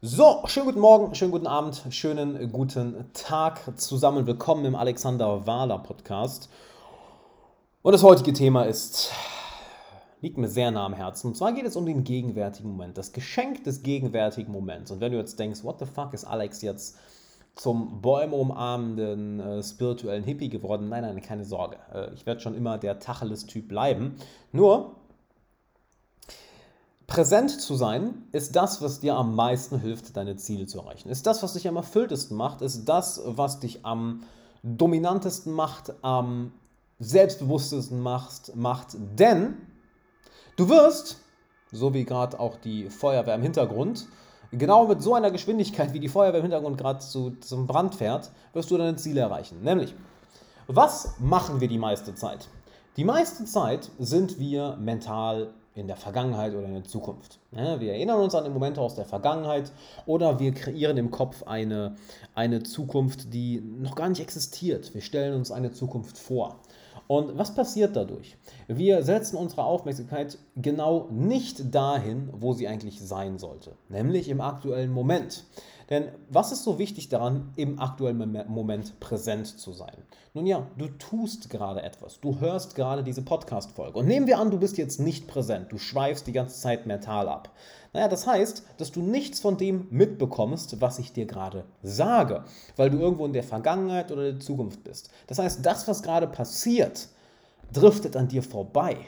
So, schönen guten Morgen, schönen guten Abend, schönen guten Tag zusammen. Willkommen im Alexander Wahler Podcast. Und das heutige Thema ist, liegt mir sehr nah am Herzen. Und zwar geht es um den gegenwärtigen Moment, das Geschenk des gegenwärtigen Moments. Und wenn du jetzt denkst, what the fuck ist Alex jetzt zum Bäume umarmenden äh, spirituellen Hippie geworden? Nein, nein, keine Sorge. Äh, ich werde schon immer der Tacheles-Typ bleiben. Nur, Präsent zu sein ist das, was dir am meisten hilft, deine Ziele zu erreichen. Ist das, was dich am erfülltesten macht, ist das, was dich am dominantesten macht, am selbstbewusstesten macht, macht. Denn du wirst, so wie gerade auch die Feuerwehr im Hintergrund, genau mit so einer Geschwindigkeit, wie die Feuerwehr im Hintergrund gerade zu, zum Brand fährt, wirst du deine Ziele erreichen. Nämlich, was machen wir die meiste Zeit? Die meiste Zeit sind wir mental in der Vergangenheit oder in der Zukunft. Wir erinnern uns an die Momente aus der Vergangenheit oder wir kreieren im Kopf eine, eine Zukunft, die noch gar nicht existiert. Wir stellen uns eine Zukunft vor. Und was passiert dadurch? Wir setzen unsere Aufmerksamkeit genau nicht dahin, wo sie eigentlich sein sollte, nämlich im aktuellen Moment. Denn was ist so wichtig daran, im aktuellen Moment präsent zu sein? Nun ja, du tust gerade etwas. Du hörst gerade diese Podcast-Folge. Und nehmen wir an, du bist jetzt nicht präsent. Du schweifst die ganze Zeit mental ab. Naja, das heißt, dass du nichts von dem mitbekommst, was ich dir gerade sage, weil du irgendwo in der Vergangenheit oder der Zukunft bist. Das heißt, das, was gerade passiert, driftet an dir vorbei.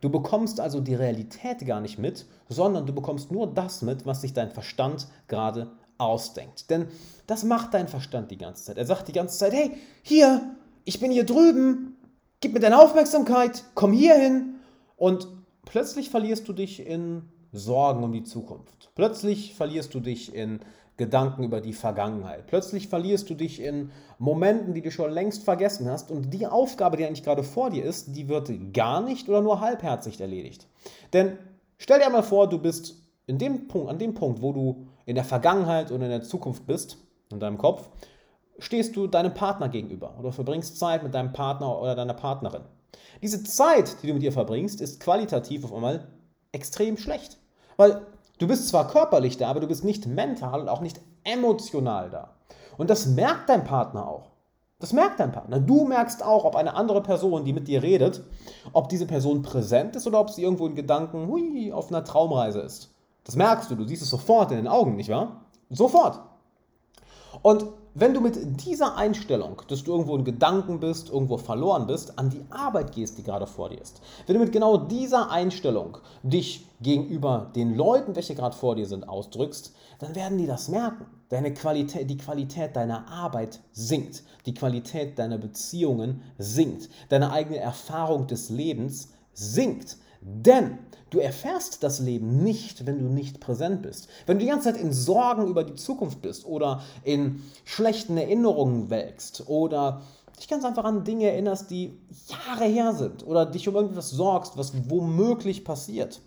Du bekommst also die Realität gar nicht mit, sondern du bekommst nur das mit, was sich dein Verstand gerade ausdenkt. Denn das macht dein Verstand die ganze Zeit. Er sagt die ganze Zeit, hey, hier, ich bin hier drüben, gib mir deine Aufmerksamkeit, komm hier hin. Und plötzlich verlierst du dich in Sorgen um die Zukunft. Plötzlich verlierst du dich in Gedanken über die Vergangenheit. Plötzlich verlierst du dich in Momenten, die du schon längst vergessen hast. Und die Aufgabe, die eigentlich gerade vor dir ist, die wird gar nicht oder nur halbherzig erledigt. Denn stell dir mal vor, du bist in dem Punkt, an dem Punkt, wo du in der Vergangenheit oder in der Zukunft bist, in deinem Kopf, stehst du deinem Partner gegenüber oder verbringst Zeit mit deinem Partner oder deiner Partnerin. Diese Zeit, die du mit ihr verbringst, ist qualitativ auf einmal extrem schlecht. Weil du bist zwar körperlich da, aber du bist nicht mental und auch nicht emotional da. Und das merkt dein Partner auch. Das merkt dein Partner. Du merkst auch, ob eine andere Person, die mit dir redet, ob diese Person präsent ist oder ob sie irgendwo in Gedanken hui, auf einer Traumreise ist. Das merkst du, du siehst es sofort in den Augen, nicht wahr? Sofort. Und wenn du mit dieser Einstellung, dass du irgendwo in Gedanken bist, irgendwo verloren bist, an die Arbeit gehst, die gerade vor dir ist, wenn du mit genau dieser Einstellung dich gegenüber den Leuten, welche gerade vor dir sind, ausdrückst, dann werden die das merken. Deine Qualität, die Qualität deiner Arbeit sinkt, die Qualität deiner Beziehungen sinkt, deine eigene Erfahrung des Lebens sinkt. Denn du erfährst das Leben nicht, wenn du nicht präsent bist. Wenn du die ganze Zeit in Sorgen über die Zukunft bist oder in schlechten Erinnerungen welkst oder dich ganz einfach an Dinge erinnerst, die Jahre her sind oder dich um irgendwas sorgst, was womöglich passiert,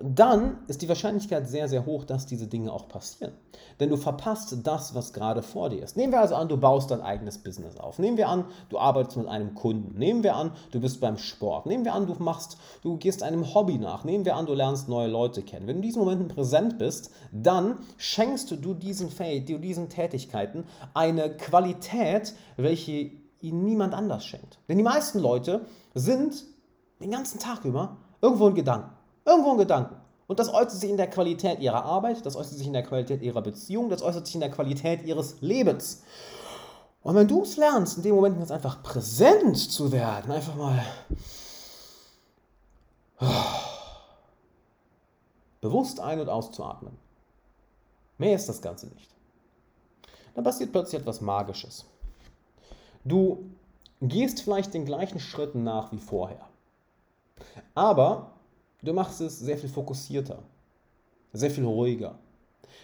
dann ist die Wahrscheinlichkeit sehr, sehr hoch, dass diese Dinge auch passieren. Denn du verpasst das, was gerade vor dir ist. Nehmen wir also an, du baust dein eigenes Business auf. Nehmen wir an, du arbeitest mit einem Kunden. Nehmen wir an, du bist beim Sport. Nehmen wir an, du machst, du gehst einem Hobby nach. Nehmen wir an, du lernst neue Leute kennen. Wenn du in diesen Momenten präsent bist, dann schenkst du diesen, diesen Tätigkeiten eine Qualität, welche ihnen niemand anders schenkt. Denn die meisten Leute sind den ganzen Tag über irgendwo in Gedanken. Irgendwo in Gedanken. Und das äußert sich in der Qualität ihrer Arbeit, das äußert sich in der Qualität ihrer Beziehung, das äußert sich in der Qualität ihres Lebens. Und wenn du es lernst, in dem Moment jetzt einfach präsent zu werden, einfach mal bewusst ein- und auszuatmen, mehr ist das Ganze nicht. Dann passiert plötzlich etwas Magisches. Du gehst vielleicht den gleichen Schritten nach wie vorher. Aber Du machst es sehr viel fokussierter, sehr viel ruhiger.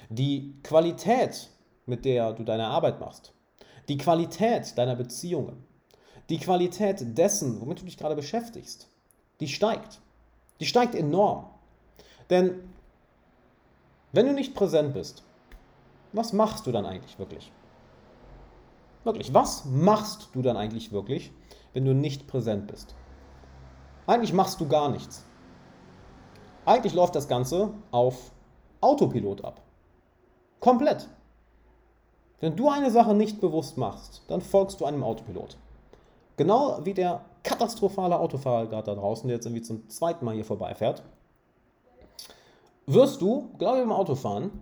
Die Qualität, mit der du deine Arbeit machst, die Qualität deiner Beziehungen, die Qualität dessen, womit du dich gerade beschäftigst, die steigt. Die steigt enorm. Denn wenn du nicht präsent bist, was machst du dann eigentlich wirklich? Wirklich, was machst du dann eigentlich wirklich, wenn du nicht präsent bist? Eigentlich machst du gar nichts. Eigentlich läuft das Ganze auf Autopilot ab. Komplett. Wenn du eine Sache nicht bewusst machst, dann folgst du einem Autopilot. Genau wie der katastrophale Autofahrer gerade da draußen, der jetzt irgendwie zum zweiten Mal hier vorbeifährt, wirst du, glaube ich, beim Autofahren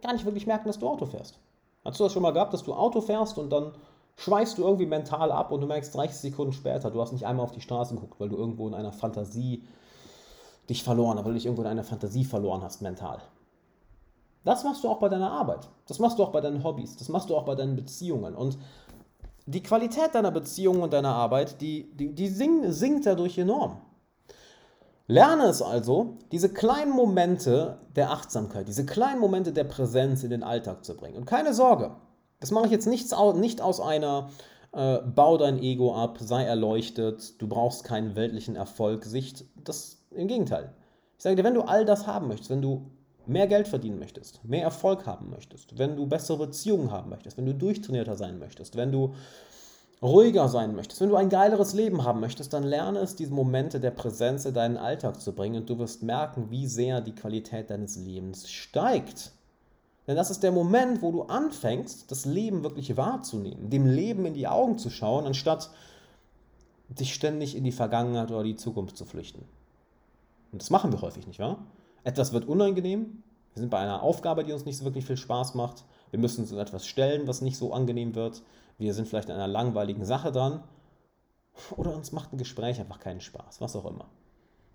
gar nicht wirklich merken, dass du Auto fährst. Hast du das schon mal gehabt, dass du Auto fährst und dann schweißt du irgendwie mental ab und du merkst 30 Sekunden später, du hast nicht einmal auf die Straße geguckt, weil du irgendwo in einer Fantasie dich verloren weil du dich irgendwo in einer Fantasie verloren hast mental. Das machst du auch bei deiner Arbeit. Das machst du auch bei deinen Hobbys. Das machst du auch bei deinen Beziehungen. Und die Qualität deiner Beziehungen und deiner Arbeit, die, die, die sinkt dadurch enorm. Lerne es also, diese kleinen Momente der Achtsamkeit, diese kleinen Momente der Präsenz in den Alltag zu bringen. Und keine Sorge, das mache ich jetzt nicht, nicht aus einer äh, Bau dein Ego ab, sei erleuchtet, du brauchst keinen weltlichen Erfolg Sicht. Das im Gegenteil. Ich sage dir, wenn du all das haben möchtest, wenn du mehr Geld verdienen möchtest, mehr Erfolg haben möchtest, wenn du bessere Beziehungen haben möchtest, wenn du durchtrainierter sein möchtest, wenn du ruhiger sein möchtest, wenn du ein geileres Leben haben möchtest, dann lerne es, diese Momente der Präsenz in deinen Alltag zu bringen und du wirst merken, wie sehr die Qualität deines Lebens steigt. Denn das ist der Moment, wo du anfängst, das Leben wirklich wahrzunehmen, dem Leben in die Augen zu schauen, anstatt dich ständig in die Vergangenheit oder die Zukunft zu flüchten. Und das machen wir häufig, nicht wahr? Etwas wird unangenehm, wir sind bei einer Aufgabe, die uns nicht so wirklich viel Spaß macht, wir müssen uns etwas stellen, was nicht so angenehm wird, wir sind vielleicht an einer langweiligen Sache dran oder uns macht ein Gespräch einfach keinen Spaß, was auch immer.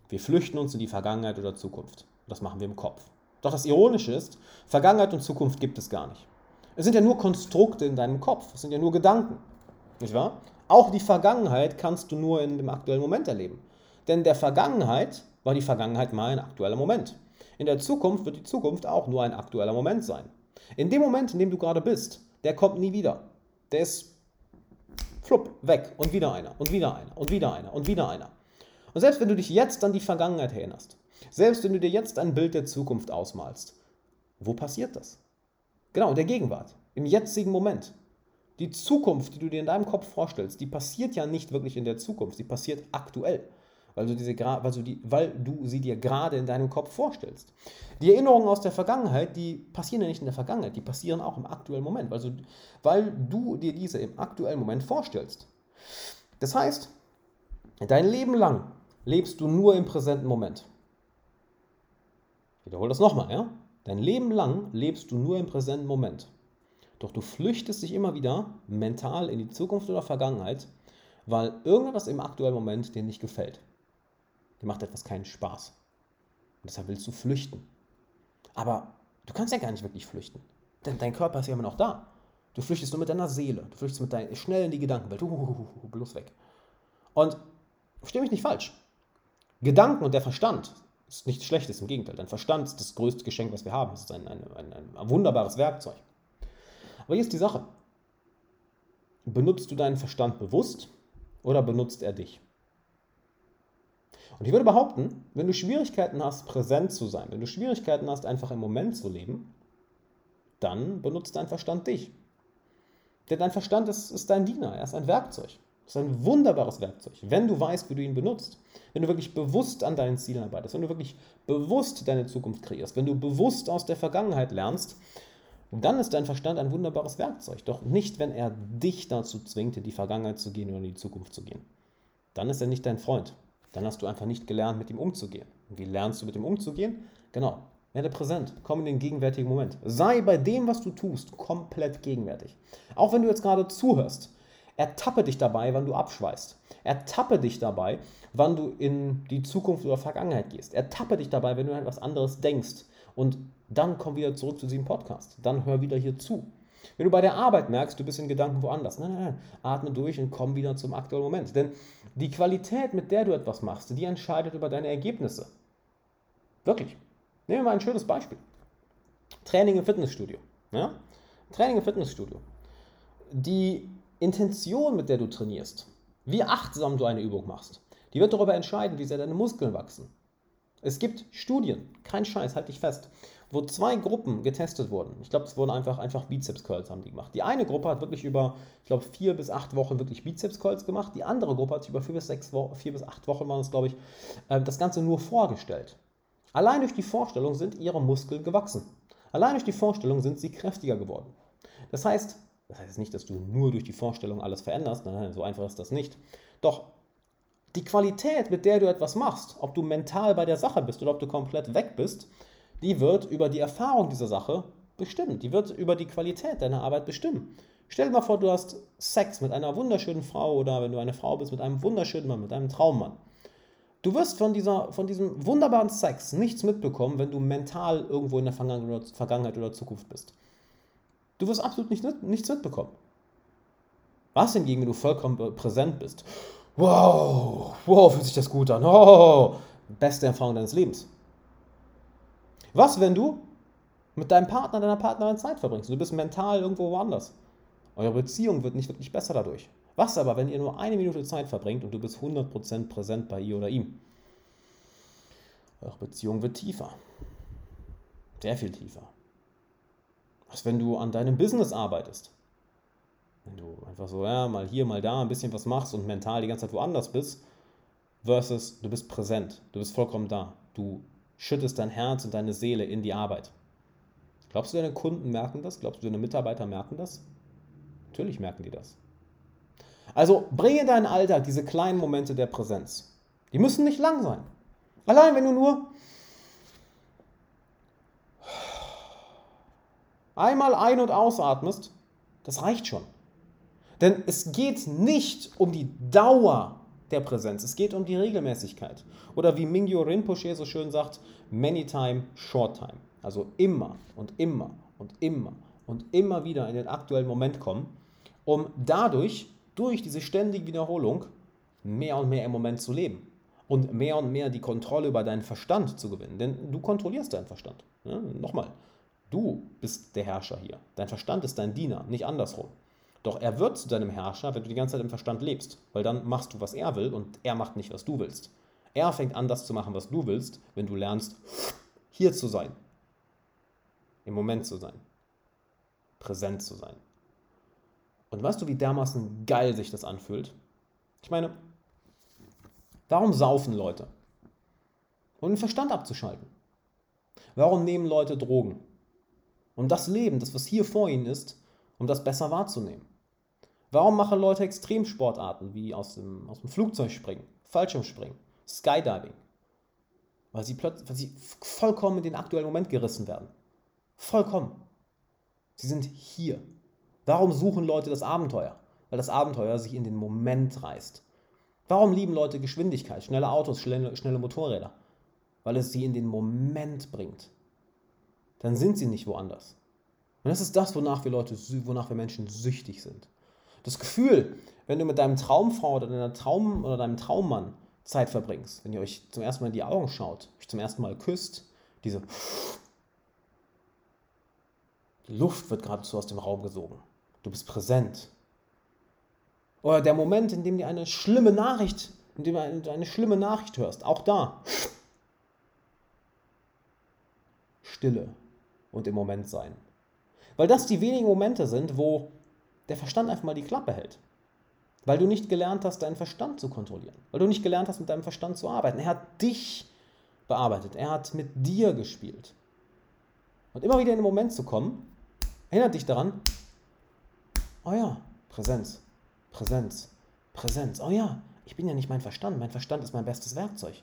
Wir flüchten uns in die Vergangenheit oder Zukunft. Das machen wir im Kopf. Doch das Ironische ist, Vergangenheit und Zukunft gibt es gar nicht. Es sind ja nur Konstrukte in deinem Kopf, es sind ja nur Gedanken. Nicht wahr? Auch die Vergangenheit kannst du nur in dem aktuellen Moment erleben. Denn der Vergangenheit war die Vergangenheit mal ein aktueller Moment. In der Zukunft wird die Zukunft auch nur ein aktueller Moment sein. In dem Moment, in dem du gerade bist, der kommt nie wieder. Der ist flupp, weg und wieder einer und wieder einer und wieder einer und wieder einer. Und selbst wenn du dich jetzt an die Vergangenheit erinnerst, selbst wenn du dir jetzt ein Bild der Zukunft ausmalst, wo passiert das? Genau, in der Gegenwart, im jetzigen Moment. Die Zukunft, die du dir in deinem Kopf vorstellst, die passiert ja nicht wirklich in der Zukunft, sie passiert aktuell weil du, diese, weil, du die, weil du sie dir gerade in deinem Kopf vorstellst. Die Erinnerungen aus der Vergangenheit, die passieren ja nicht in der Vergangenheit, die passieren auch im aktuellen Moment, weil du, weil du dir diese im aktuellen Moment vorstellst. Das heißt, dein Leben lang lebst du nur im präsenten Moment. Ich wiederhole das nochmal, ja? Dein Leben lang lebst du nur im präsenten Moment. Doch du flüchtest dich immer wieder mental in die Zukunft oder Vergangenheit, weil irgendwas im aktuellen Moment dir nicht gefällt. Dir macht etwas keinen Spaß. Und deshalb willst du flüchten. Aber du kannst ja gar nicht wirklich flüchten. Denn dein Körper ist ja immer noch da. Du flüchtest nur mit deiner Seele. Du flüchtest mit dein, schnell in die Gedankenwelt. Uhuhuhu, bloß weg. Und verstehe mich nicht falsch. Gedanken und der Verstand ist nichts Schlechtes, im Gegenteil. Dein Verstand ist das größte Geschenk, was wir haben. Es ist ein, ein, ein, ein wunderbares Werkzeug. Aber hier ist die Sache. Benutzt du deinen Verstand bewusst oder benutzt er dich? Und ich würde behaupten, wenn du Schwierigkeiten hast, präsent zu sein, wenn du Schwierigkeiten hast, einfach im Moment zu leben, dann benutzt dein Verstand dich. Denn dein Verstand ist, ist dein Diener, er ist ein Werkzeug. Es ist ein wunderbares Werkzeug, wenn du weißt, wie du ihn benutzt. Wenn du wirklich bewusst an deinen Zielen arbeitest, wenn du wirklich bewusst deine Zukunft kreierst, wenn du bewusst aus der Vergangenheit lernst, dann ist dein Verstand ein wunderbares Werkzeug. Doch nicht, wenn er dich dazu zwingt, in die Vergangenheit zu gehen oder in die Zukunft zu gehen. Dann ist er nicht dein Freund dann hast du einfach nicht gelernt, mit ihm umzugehen. Wie lernst du mit ihm umzugehen? Genau, werde präsent, komm in den gegenwärtigen Moment. Sei bei dem, was du tust, komplett gegenwärtig. Auch wenn du jetzt gerade zuhörst, ertappe dich dabei, wann du abschweißt. Ertappe dich dabei, wann du in die Zukunft oder Vergangenheit gehst. Ertappe dich dabei, wenn du an etwas anderes denkst. Und dann komm wieder zurück zu diesem Podcast. Dann hör wieder hier zu. Wenn du bei der Arbeit merkst, du bist in Gedanken woanders, nein, nein, nein, atme durch und komm wieder zum aktuellen Moment. Denn die Qualität, mit der du etwas machst, die entscheidet über deine Ergebnisse. Wirklich. Nehmen wir mal ein schönes Beispiel. Training im Fitnessstudio. Ja? Training im Fitnessstudio. Die Intention, mit der du trainierst, wie achtsam du eine Übung machst, die wird darüber entscheiden, wie sehr deine Muskeln wachsen. Es gibt Studien, kein Scheiß, halt dich fest, wo zwei Gruppen getestet wurden. Ich glaube, es wurden einfach, einfach Bizeps-Curls haben die gemacht. Die eine Gruppe hat wirklich über, ich glaube, vier bis acht Wochen wirklich Bizeps-Curls gemacht. Die andere Gruppe hat sich über vier bis, sechs Wochen, vier bis acht Wochen, waren es, glaube ich, äh, das Ganze nur vorgestellt. Allein durch die Vorstellung sind ihre Muskeln gewachsen. Allein durch die Vorstellung sind sie kräftiger geworden. Das heißt, das heißt nicht, dass du nur durch die Vorstellung alles veränderst, nein, nein, so einfach ist das nicht. Doch die Qualität, mit der du etwas machst, ob du mental bei der Sache bist oder ob du komplett weg bist, die wird über die Erfahrung dieser Sache bestimmen. Die wird über die Qualität deiner Arbeit bestimmen. Stell dir mal vor, du hast Sex mit einer wunderschönen Frau oder wenn du eine Frau bist, mit einem wunderschönen Mann, mit einem Traummann. Du wirst von, dieser, von diesem wunderbaren Sex nichts mitbekommen, wenn du mental irgendwo in der Vergangenheit oder Zukunft bist. Du wirst absolut nicht, nichts mitbekommen. Was hingegen, wenn du vollkommen präsent bist? Wow, wow, fühlt sich das gut an. Oh, beste Erfahrung deines Lebens. Was, wenn du mit deinem Partner, deiner Partnerin Zeit verbringst? Du bist mental irgendwo woanders. Eure Beziehung wird nicht wirklich besser dadurch. Was aber, wenn ihr nur eine Minute Zeit verbringt und du bist 100% präsent bei ihr oder ihm? Eure Beziehung wird tiefer. Sehr viel tiefer. Was, wenn du an deinem Business arbeitest? Wenn du einfach so, ja, mal hier, mal da ein bisschen was machst und mental die ganze Zeit woanders bist, versus du bist präsent, du bist vollkommen da. Du schüttest dein Herz und deine Seele in die Arbeit. Glaubst du, deine Kunden merken das? Glaubst du, deine Mitarbeiter merken das? Natürlich merken die das. Also bringe in deinen Alltag diese kleinen Momente der Präsenz. Die müssen nicht lang sein. Allein wenn du nur einmal ein- und ausatmest, das reicht schon. Denn es geht nicht um die Dauer der Präsenz, es geht um die Regelmäßigkeit. Oder wie Mingyo Rinpoche so schön sagt, many time, short time. Also immer und immer und immer und immer wieder in den aktuellen Moment kommen um dadurch, durch diese ständige Wiederholung, mehr und mehr im Moment zu leben und mehr und mehr die Kontrolle über deinen Verstand zu gewinnen. Denn du kontrollierst deinen Verstand. Ja, nochmal, du bist der Herrscher hier. Dein Verstand ist dein Diener, nicht andersrum. Doch er wird zu deinem Herrscher, wenn du die ganze Zeit im Verstand lebst, weil dann machst du, was er will und er macht nicht, was du willst. Er fängt an, das zu machen, was du willst, wenn du lernst, hier zu sein, im Moment zu sein, präsent zu sein. Und weißt du, wie dermaßen geil sich das anfühlt? Ich meine, warum saufen Leute? Um den Verstand abzuschalten. Warum nehmen Leute Drogen? Um das Leben, das was hier vor ihnen ist, um das besser wahrzunehmen. Warum machen Leute Extremsportarten wie aus dem, aus dem Flugzeug springen, Fallschirmspringen, Skydiving? Weil sie, plötzlich, weil sie vollkommen in den aktuellen Moment gerissen werden. Vollkommen. Sie sind hier. Warum suchen Leute das Abenteuer? Weil das Abenteuer sich in den Moment reißt. Warum lieben Leute Geschwindigkeit, schnelle Autos, schnelle, schnelle Motorräder? Weil es sie in den Moment bringt. Dann sind sie nicht woanders. Und das ist das, wonach wir Leute, wonach wir Menschen süchtig sind. Das Gefühl, wenn du mit deinem Traumfrau oder deiner Traum oder deinem Traummann Zeit verbringst, wenn ihr euch zum ersten Mal in die Augen schaut, euch zum ersten Mal küsst, diese die Luft wird geradezu aus dem Raum gesogen. Du bist präsent. Oder der Moment, in dem du eine schlimme Nachricht, in dem du eine schlimme Nachricht hörst, auch da. Stille und im Moment sein. Weil das die wenigen Momente sind, wo der Verstand einfach mal die Klappe hält. Weil du nicht gelernt hast, deinen Verstand zu kontrollieren. Weil du nicht gelernt hast, mit deinem Verstand zu arbeiten. Er hat dich bearbeitet. Er hat mit dir gespielt. Und immer wieder in den Moment zu kommen, erinnert dich daran, Oh ja, Präsenz, Präsenz, Präsenz. Oh ja, ich bin ja nicht mein Verstand. Mein Verstand ist mein bestes Werkzeug.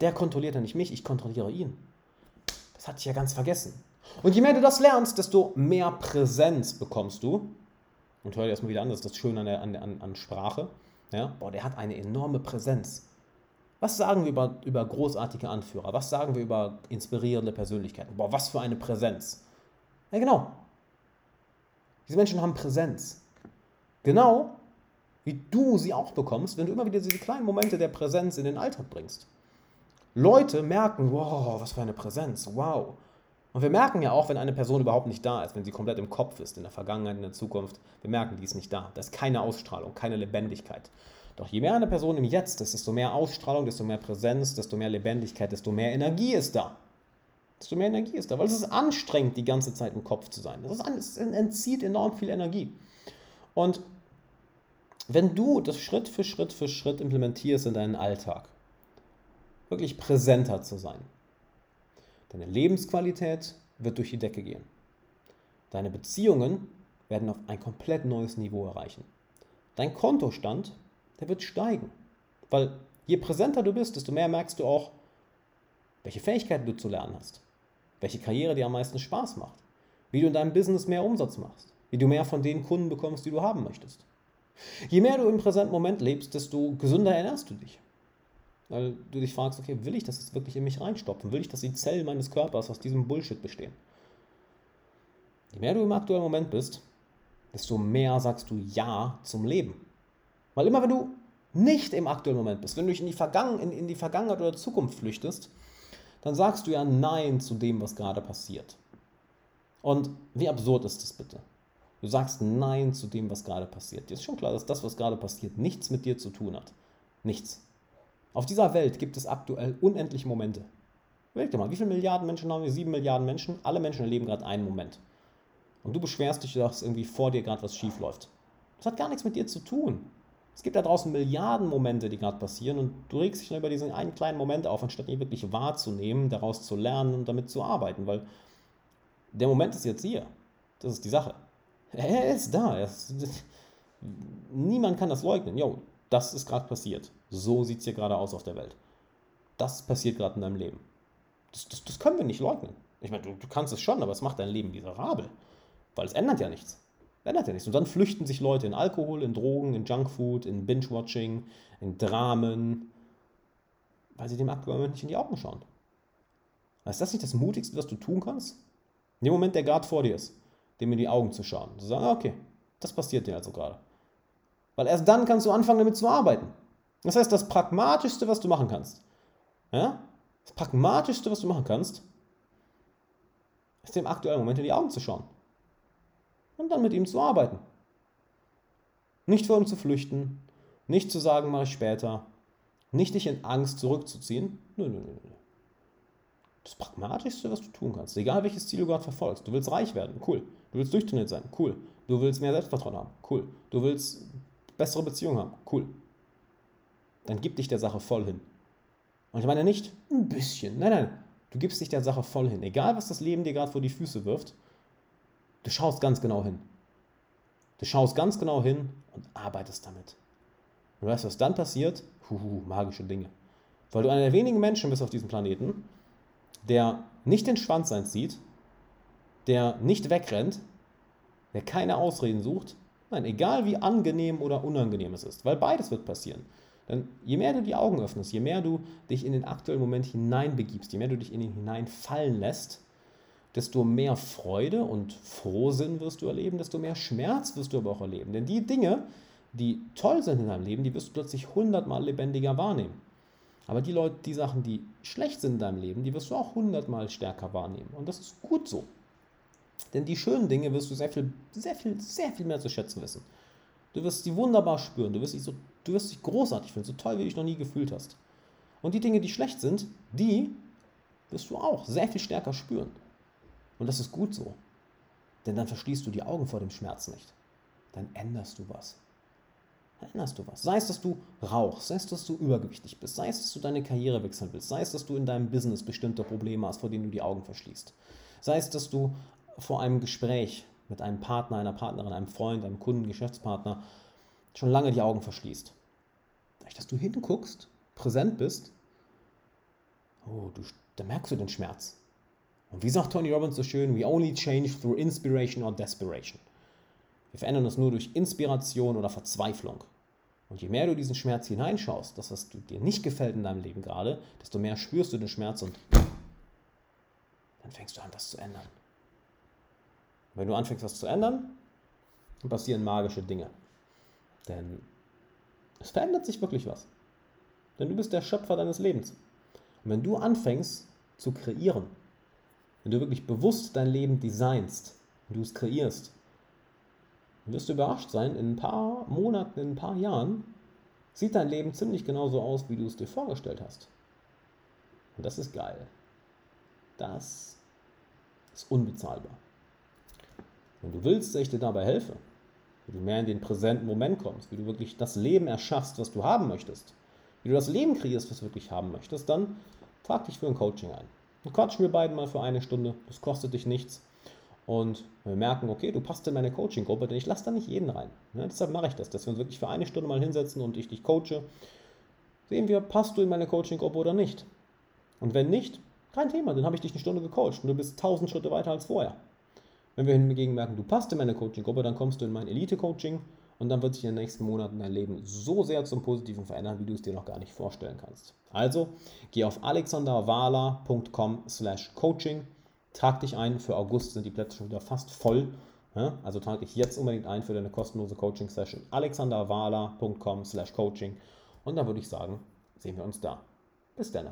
Der kontrolliert ja nicht mich, ich kontrolliere ihn. Das hatte ich ja ganz vergessen. Und je mehr du das lernst, desto mehr Präsenz bekommst du. Und hör dir erstmal wieder an, das ist das Schöne an, der, an, an, an Sprache. Ja? Boah, der hat eine enorme Präsenz. Was sagen wir über, über großartige Anführer? Was sagen wir über inspirierende Persönlichkeiten? Boah, was für eine Präsenz. Ja, genau. Diese Menschen haben Präsenz. Genau wie du sie auch bekommst, wenn du immer wieder diese kleinen Momente der Präsenz in den Alltag bringst. Leute merken, wow, was für eine Präsenz, wow. Und wir merken ja auch, wenn eine Person überhaupt nicht da ist, wenn sie komplett im Kopf ist, in der Vergangenheit, in der Zukunft, wir merken, die ist nicht da. Da ist keine Ausstrahlung, keine Lebendigkeit. Doch je mehr eine Person im Jetzt ist, desto mehr Ausstrahlung, desto mehr Präsenz, desto mehr Lebendigkeit, desto mehr Energie ist da desto mehr Energie ist da, weil es ist anstrengend, die ganze Zeit im Kopf zu sein. Es entzieht enorm viel Energie. Und wenn du das Schritt für Schritt für Schritt implementierst in deinen Alltag, wirklich präsenter zu sein, deine Lebensqualität wird durch die Decke gehen. Deine Beziehungen werden auf ein komplett neues Niveau erreichen. Dein Kontostand, der wird steigen. Weil je präsenter du bist, desto mehr merkst du auch, welche Fähigkeiten du zu lernen hast, welche Karriere dir am meisten Spaß macht, wie du in deinem Business mehr Umsatz machst, wie du mehr von den Kunden bekommst, die du haben möchtest. Je mehr du im präsenten Moment lebst, desto gesünder ernährst du dich. Weil du dich fragst, okay, will ich das jetzt wirklich in mich reinstopfen? Will ich, dass die Zellen meines Körpers aus diesem Bullshit bestehen? Je mehr du im aktuellen Moment bist, desto mehr sagst du Ja zum Leben. Weil immer wenn du nicht im aktuellen Moment bist, wenn du dich in die, Vergangen in, in die Vergangenheit oder Zukunft flüchtest, dann sagst du ja Nein zu dem, was gerade passiert. Und wie absurd ist das bitte? Du sagst Nein zu dem, was gerade passiert. Dir ist schon klar, dass das, was gerade passiert, nichts mit dir zu tun hat. Nichts. Auf dieser Welt gibt es aktuell unendliche Momente. Überleg dir mal, wie viele Milliarden Menschen haben wir? Sieben Milliarden Menschen. Alle Menschen erleben gerade einen Moment. Und du beschwerst dich, dass irgendwie vor dir gerade was schief läuft. Das hat gar nichts mit dir zu tun. Es gibt da draußen Milliarden Momente, die gerade passieren und du regst dich nur über diesen einen kleinen Moment auf, anstatt ihn wirklich wahrzunehmen, daraus zu lernen und damit zu arbeiten, weil der Moment ist jetzt hier. Das ist die Sache. Er ist da. Er ist, niemand kann das leugnen. Jo, das ist gerade passiert. So sieht es hier gerade aus auf der Welt. Das passiert gerade in deinem Leben. Das, das, das, können wir nicht leugnen. Ich meine, du, du kannst es schon, aber es macht dein Leben miserabel. Weil es ändert ja nichts. Ändert ja nichts. Und dann flüchten sich Leute in Alkohol, in Drogen, in Junkfood, in Binge-Watching, in Dramen, weil sie dem Moment nicht in die Augen schauen. ist das nicht das Mutigste, was du tun kannst? In dem Moment, der gerade vor dir ist, dem in die Augen zu schauen. Zu sagen, okay, das passiert dir also gerade. Weil erst dann kannst du anfangen, damit zu arbeiten. Das heißt, das Pragmatischste, was du machen kannst, ja, das Pragmatischste, was du machen kannst, ist dem aktuellen Moment in die Augen zu schauen. Und dann mit ihm zu arbeiten. Nicht vor ihm zu flüchten, nicht zu sagen, mache später, nicht dich in Angst zurückzuziehen. Nö, nö, nö. Das Pragmatischste, was du tun kannst, egal welches Ziel du gerade verfolgst. Du willst reich werden, cool. Du willst durchtrainiert sein, cool. Du willst mehr Selbstvertrauen haben, cool. Du willst bessere Beziehungen haben, cool. Dann gib dich der Sache voll hin. Und ich meine nicht ein bisschen, nein, nein. Du gibst dich der Sache voll hin. Egal, was das Leben dir gerade vor die Füße wirft, du schaust ganz genau hin. Du schaust ganz genau hin und arbeitest damit. Und weißt, was dann passiert? Huhu, magische Dinge. Weil du einer der wenigen Menschen bist auf diesem Planeten, der nicht den Schwanz einzieht, der nicht wegrennt, der keine Ausreden sucht. Nein, egal wie angenehm oder unangenehm es ist, weil beides wird passieren. Denn je mehr du die Augen öffnest, je mehr du dich in den aktuellen Moment hineinbegibst, je mehr du dich in ihn hineinfallen lässt, desto mehr Freude und Frohsinn wirst du erleben, desto mehr Schmerz wirst du aber auch erleben. Denn die Dinge, die toll sind in deinem Leben, die wirst du plötzlich hundertmal lebendiger wahrnehmen. Aber die Leute, die Sachen, die schlecht sind in deinem Leben, die wirst du auch hundertmal stärker wahrnehmen. Und das ist gut so. Denn die schönen Dinge wirst du sehr viel, sehr viel, sehr viel mehr zu schätzen wissen. Du wirst sie wunderbar spüren. Du wirst, dich so, du wirst dich großartig finden, so toll, wie du dich noch nie gefühlt hast. Und die Dinge, die schlecht sind, die wirst du auch sehr viel stärker spüren. Und das ist gut so. Denn dann verschließt du die Augen vor dem Schmerz nicht. Dann änderst du was änderst du was. Sei es, dass du rauchst, sei es, dass du übergewichtig bist, sei es, dass du deine Karriere wechseln willst, sei es, dass du in deinem Business bestimmte Probleme hast, vor denen du die Augen verschließt. Sei es, dass du vor einem Gespräch mit einem Partner, einer Partnerin, einem Freund, einem Kunden, Geschäftspartner schon lange die Augen verschließt. Dadurch, dass du hinguckst, präsent bist, oh, du, da merkst du den Schmerz. Und wie sagt Tony Robbins so schön, we only change through inspiration or desperation. Wir verändern uns nur durch Inspiration oder Verzweiflung. Und je mehr du diesen Schmerz hineinschaust, das, was dir nicht gefällt in deinem Leben gerade, desto mehr spürst du den Schmerz und dann fängst du an, was zu ändern. wenn du anfängst, was zu ändern, passieren magische Dinge. Denn es verändert sich wirklich was. Denn du bist der Schöpfer deines Lebens. Und wenn du anfängst zu kreieren, wenn du wirklich bewusst dein Leben designst, und du es kreierst, wirst du überrascht sein, in ein paar Monaten, in ein paar Jahren sieht dein Leben ziemlich genauso aus, wie du es dir vorgestellt hast. Und das ist geil. Das ist unbezahlbar. Wenn du willst, dass ich dir dabei helfe, wie du mehr in den präsenten Moment kommst, wie du wirklich das Leben erschaffst, was du haben möchtest, wie du das Leben kreierst, was du wirklich haben möchtest, dann trag dich für ein Coaching ein. Dann quatschen wir beiden mal für eine Stunde. Das kostet dich nichts. Und wir merken, okay, du passt in meine Coaching-Gruppe, denn ich lasse da nicht jeden rein. Ja, deshalb mache ich das, dass wir uns wirklich für eine Stunde mal hinsetzen und ich dich coache. Sehen wir, passt du in meine Coaching-Gruppe oder nicht? Und wenn nicht, kein Thema, dann habe ich dich eine Stunde gecoacht und du bist tausend Schritte weiter als vorher. Wenn wir hingegen merken, du passt in meine Coaching-Gruppe, dann kommst du in mein Elite-Coaching und dann wird sich in den nächsten Monaten dein Leben so sehr zum Positiven verändern, wie du es dir noch gar nicht vorstellen kannst. Also geh auf alexanderwala.com slash coaching, trag dich ein, für August sind die Plätze schon wieder fast voll. Also trag dich jetzt unbedingt ein für deine kostenlose Coaching-Session alexanderwala.com slash coaching und dann würde ich sagen, sehen wir uns da. Bis dann.